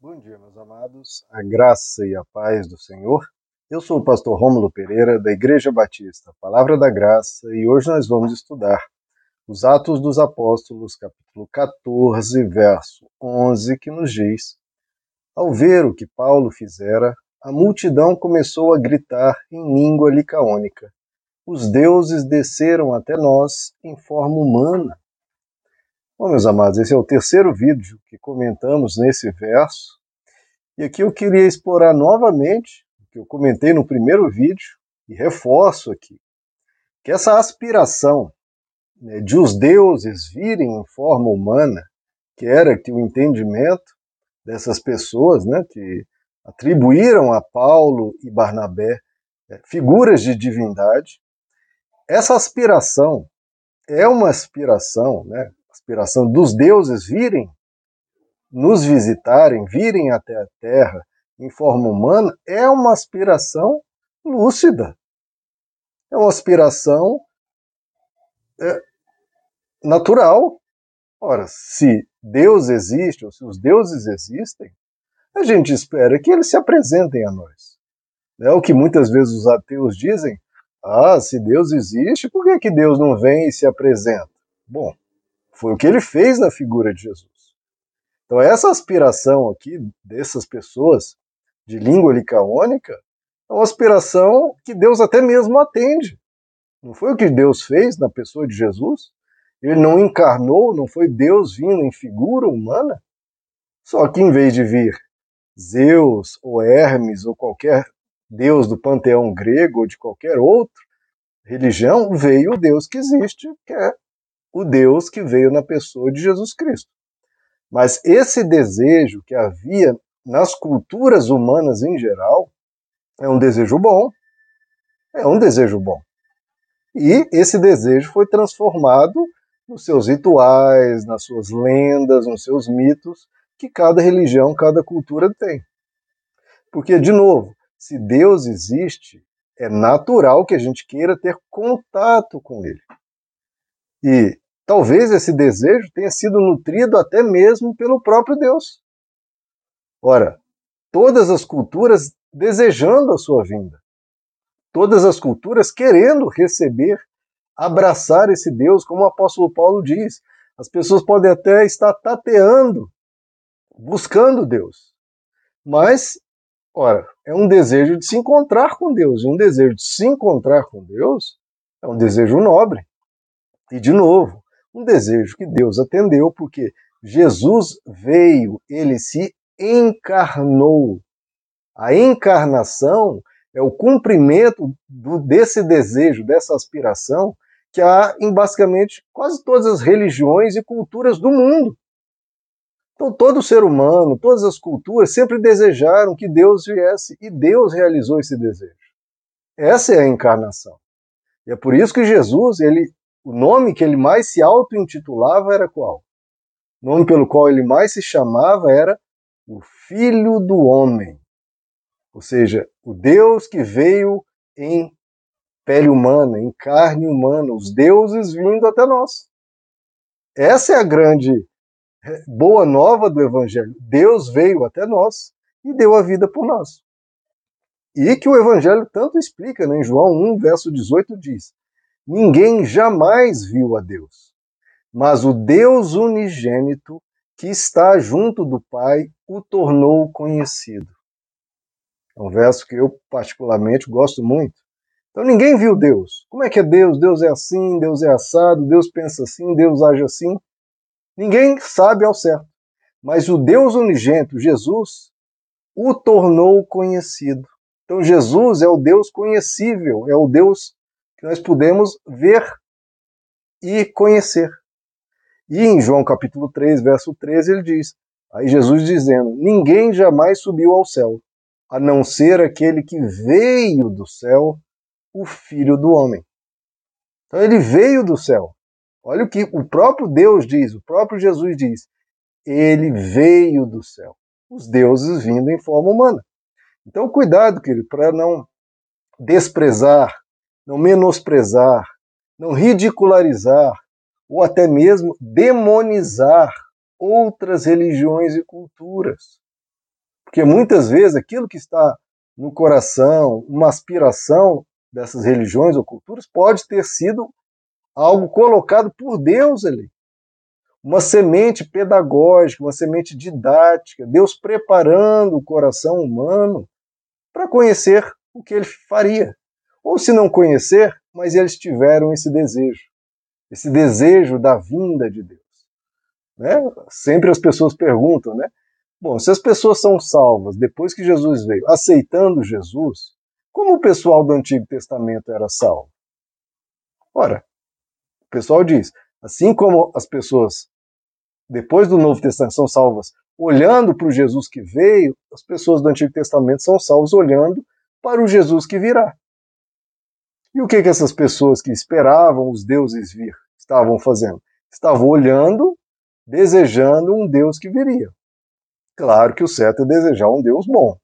Bom dia, meus amados. A graça e a paz do Senhor. Eu sou o pastor Rômulo Pereira, da Igreja Batista, Palavra da Graça, e hoje nós vamos estudar os Atos dos Apóstolos, capítulo 14, verso 11, que nos diz: Ao ver o que Paulo fizera, a multidão começou a gritar em língua licaônica: Os deuses desceram até nós em forma humana. Bom, meus amados, esse é o terceiro vídeo que comentamos nesse verso. E aqui eu queria explorar novamente o que eu comentei no primeiro vídeo e reforço aqui, que essa aspiração né, de os deuses virem em forma humana, que era que o entendimento dessas pessoas, né, que atribuíram a Paulo e Barnabé é, figuras de divindade, essa aspiração é uma aspiração, né, aspiração dos deuses virem nos visitarem, virem até a Terra em forma humana, é uma aspiração lúcida. É uma aspiração é, natural. Ora, se Deus existe, ou se os deuses existem, a gente espera que eles se apresentem a nós. É o que muitas vezes os ateus dizem: ah, se Deus existe, por que, que Deus não vem e se apresenta? Bom, foi o que ele fez na figura de Jesus. Então, essa aspiração aqui dessas pessoas de língua licaônica é uma aspiração que Deus até mesmo atende. Não foi o que Deus fez na pessoa de Jesus? Ele não encarnou, não foi Deus vindo em figura humana? Só que em vez de vir Zeus ou Hermes ou qualquer deus do panteão grego ou de qualquer outra religião, veio o Deus que existe, que é o Deus que veio na pessoa de Jesus Cristo. Mas esse desejo que havia nas culturas humanas em geral é um desejo bom. É um desejo bom. E esse desejo foi transformado nos seus rituais, nas suas lendas, nos seus mitos que cada religião, cada cultura tem. Porque, de novo, se Deus existe, é natural que a gente queira ter contato com Ele. E talvez esse desejo tenha sido nutrido até mesmo pelo próprio Deus. Ora, todas as culturas desejando a sua vinda, todas as culturas querendo receber, abraçar esse Deus, como o apóstolo Paulo diz. As pessoas podem até estar tateando, buscando Deus, mas, ora, é um desejo de se encontrar com Deus, e um desejo de se encontrar com Deus é um desejo nobre. E, de novo, um desejo que Deus atendeu, porque Jesus veio, ele se encarnou. A encarnação é o cumprimento do, desse desejo, dessa aspiração que há em basicamente quase todas as religiões e culturas do mundo. Então, todo ser humano, todas as culturas sempre desejaram que Deus viesse e Deus realizou esse desejo. Essa é a encarnação. E é por isso que Jesus, ele o nome que ele mais se auto-intitulava era qual? O nome pelo qual ele mais se chamava era o Filho do Homem. Ou seja, o Deus que veio em pele humana, em carne humana, os deuses vindo até nós. Essa é a grande eh, boa nova do Evangelho. Deus veio até nós e deu a vida por nós. E que o Evangelho tanto explica, né? em João 1, verso 18 diz: Ninguém jamais viu a Deus, mas o Deus unigênito que está junto do Pai o tornou conhecido. É um verso que eu particularmente gosto muito. Então ninguém viu Deus. Como é que é Deus? Deus é assim, Deus é assado, Deus pensa assim, Deus age assim. Ninguém sabe ao certo. Mas o Deus unigênito, Jesus, o tornou conhecido. Então Jesus é o Deus conhecível, é o Deus que nós podemos ver e conhecer. E em João capítulo 3, verso 13, ele diz: Aí Jesus dizendo: Ninguém jamais subiu ao céu, a não ser aquele que veio do céu, o Filho do Homem. Então ele veio do céu. Olha o que o próprio Deus diz, o próprio Jesus diz. Ele veio do céu. Os deuses vindo em forma humana. Então, cuidado, querido, para não desprezar não menosprezar, não ridicularizar ou até mesmo demonizar outras religiões e culturas. Porque muitas vezes aquilo que está no coração, uma aspiração dessas religiões ou culturas, pode ter sido algo colocado por Deus ali. Uma semente pedagógica, uma semente didática, Deus preparando o coração humano para conhecer o que ele faria. Ou se não conhecer, mas eles tiveram esse desejo, esse desejo da vinda de Deus. Né? Sempre as pessoas perguntam, né? Bom, se as pessoas são salvas depois que Jesus veio, aceitando Jesus, como o pessoal do Antigo Testamento era salvo? Ora, o pessoal diz, assim como as pessoas depois do Novo Testamento são salvas olhando para o Jesus que veio, as pessoas do Antigo Testamento são salvas olhando para o Jesus que virá. E o que, que essas pessoas que esperavam os deuses vir estavam fazendo? Estavam olhando, desejando um Deus que viria. Claro que o certo é desejar um Deus bom,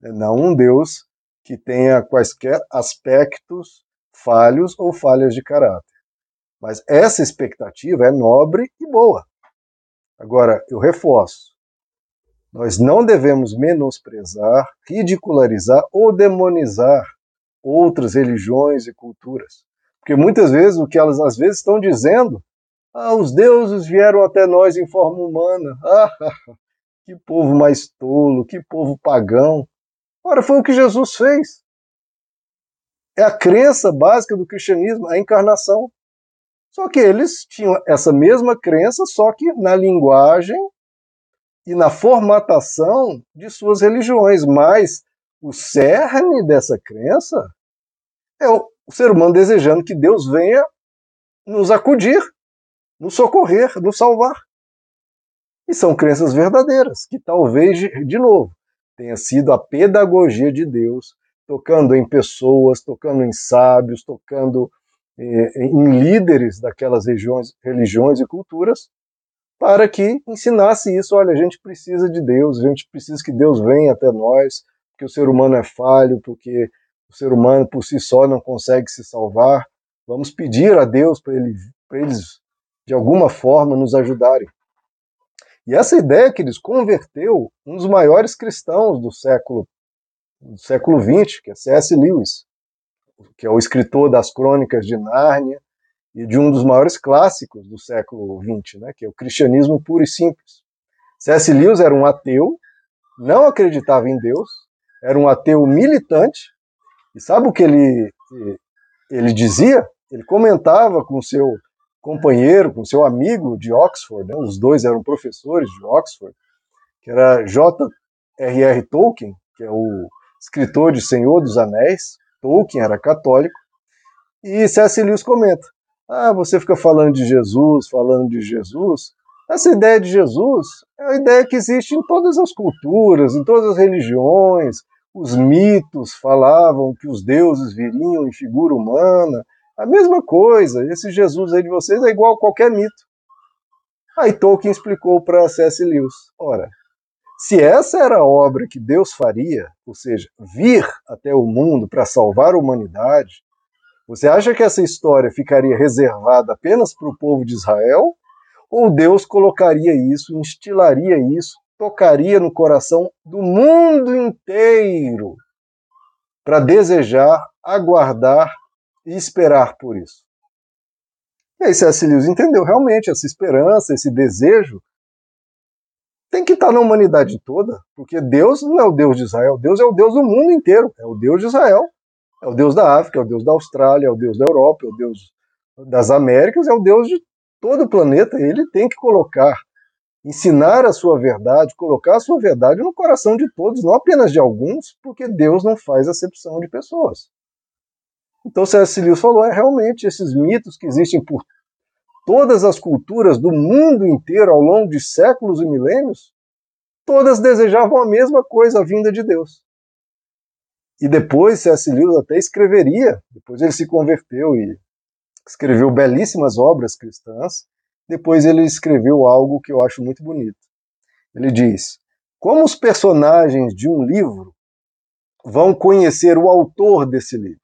né? não um Deus que tenha quaisquer aspectos falhos ou falhas de caráter. Mas essa expectativa é nobre e boa. Agora, eu reforço: nós não devemos menosprezar, ridicularizar ou demonizar outras religiões e culturas. Porque muitas vezes o que elas às vezes estão dizendo, ah, os deuses vieram até nós em forma humana. Ah, que povo mais tolo, que povo pagão. Ora, foi o que Jesus fez. É a crença básica do cristianismo, a encarnação. Só que eles tinham essa mesma crença, só que na linguagem e na formatação de suas religiões. Mas o cerne dessa crença é o ser humano desejando que Deus venha nos acudir, nos socorrer, nos salvar. E são crenças verdadeiras, que talvez, de novo, tenha sido a pedagogia de Deus, tocando em pessoas, tocando em sábios, tocando eh, em líderes daquelas regiões, religiões e culturas, para que ensinasse isso. Olha, a gente precisa de Deus, a gente precisa que Deus venha até nós, porque o ser humano é falho, porque o ser humano por si só não consegue se salvar. Vamos pedir a Deus para ele, eles, de alguma forma, nos ajudarem. E essa ideia que eles converteu um dos maiores cristãos do século do século XX, que é C.S. Lewis, que é o escritor das Crônicas de Nárnia e de um dos maiores clássicos do século XX, né, que é o cristianismo puro e simples. C.S. Lewis era um ateu, não acreditava em Deus, era um ateu militante, e sabe o que ele, ele dizia? Ele comentava com seu companheiro, com seu amigo de Oxford, né? os dois eram professores de Oxford, que era J.R.R. Tolkien, que é o escritor de Senhor dos Anéis, Tolkien era católico, e C.S. Lewis comenta, ah, você fica falando de Jesus, falando de Jesus, essa ideia de Jesus é a ideia que existe em todas as culturas, em todas as religiões, os mitos falavam que os deuses viriam em figura humana, a mesma coisa, esse Jesus aí de vocês é igual a qualquer mito. Aí Tolkien explicou para C.S. Lewis: ora, se essa era a obra que Deus faria, ou seja, vir até o mundo para salvar a humanidade, você acha que essa história ficaria reservada apenas para o povo de Israel? Ou Deus colocaria isso, instilaria isso, tocaria no coração do mundo inteiro para desejar, aguardar e esperar por isso. E aí C.S. Lewis entendeu realmente essa esperança, esse desejo tem que estar na humanidade toda, porque Deus não é o Deus de Israel, Deus é o Deus do mundo inteiro, é o Deus de Israel, é o Deus da África, é o Deus da Austrália, é o Deus da Europa, é o Deus das Américas, é o Deus de todo o planeta. Ele tem que colocar, ensinar a sua verdade, colocar a sua verdade no coração de todos, não apenas de alguns, porque Deus não faz acepção de pessoas. Então C.S. Lewis falou, é realmente esses mitos que existem por todas as culturas do mundo inteiro ao longo de séculos e milênios, todas desejavam a mesma coisa, a vinda de Deus. E depois C.S. Lewis até escreveria, depois ele se converteu e escreveu belíssimas obras cristãs, depois ele escreveu algo que eu acho muito bonito. Ele diz: Como os personagens de um livro vão conhecer o autor desse livro?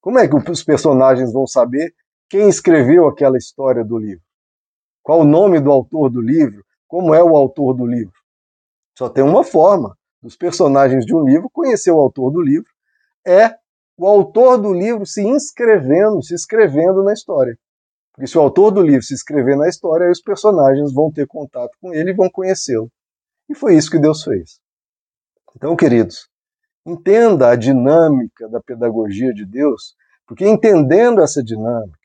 Como é que os personagens vão saber quem escreveu aquela história do livro? Qual o nome do autor do livro? Como é o autor do livro? Só tem uma forma dos personagens de um livro conhecer o autor do livro, é o autor do livro se inscrevendo, se escrevendo na história. Porque se o autor do livro se escrever na história, aí os personagens vão ter contato com ele e vão conhecê-lo. E foi isso que Deus fez. Então, queridos, entenda a dinâmica da pedagogia de Deus, porque entendendo essa dinâmica,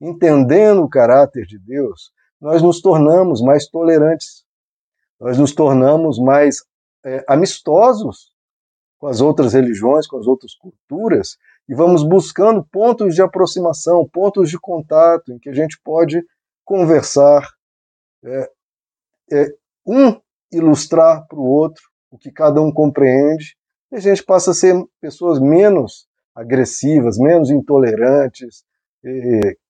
entendendo o caráter de Deus, nós nos tornamos mais tolerantes, nós nos tornamos mais é, amistosos com as outras religiões, com as outras culturas, e vamos buscando pontos de aproximação, pontos de contato, em que a gente pode conversar, é, é, um ilustrar para o outro o que cada um compreende, e a gente passa a ser pessoas menos agressivas, menos intolerantes,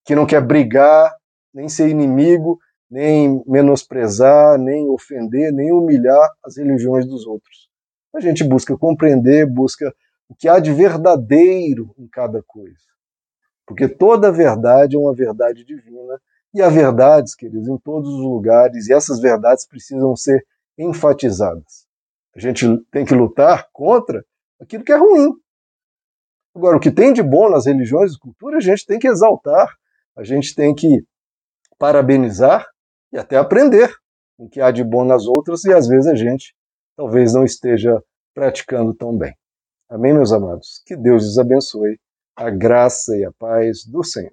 que não quer brigar, nem ser inimigo, nem menosprezar, nem ofender, nem humilhar as religiões dos outros. A gente busca compreender, busca o que há de verdadeiro em cada coisa. Porque toda verdade é uma verdade divina, e há verdades, queridos, em todos os lugares, e essas verdades precisam ser enfatizadas. A gente tem que lutar contra aquilo que é ruim. Agora, o que tem de bom nas religiões e culturas, a gente tem que exaltar, a gente tem que parabenizar e até aprender o que há de bom nas outras, e às vezes a gente talvez não esteja praticando tão bem. Amém, meus amados? Que Deus os abençoe, a graça e a paz do Senhor.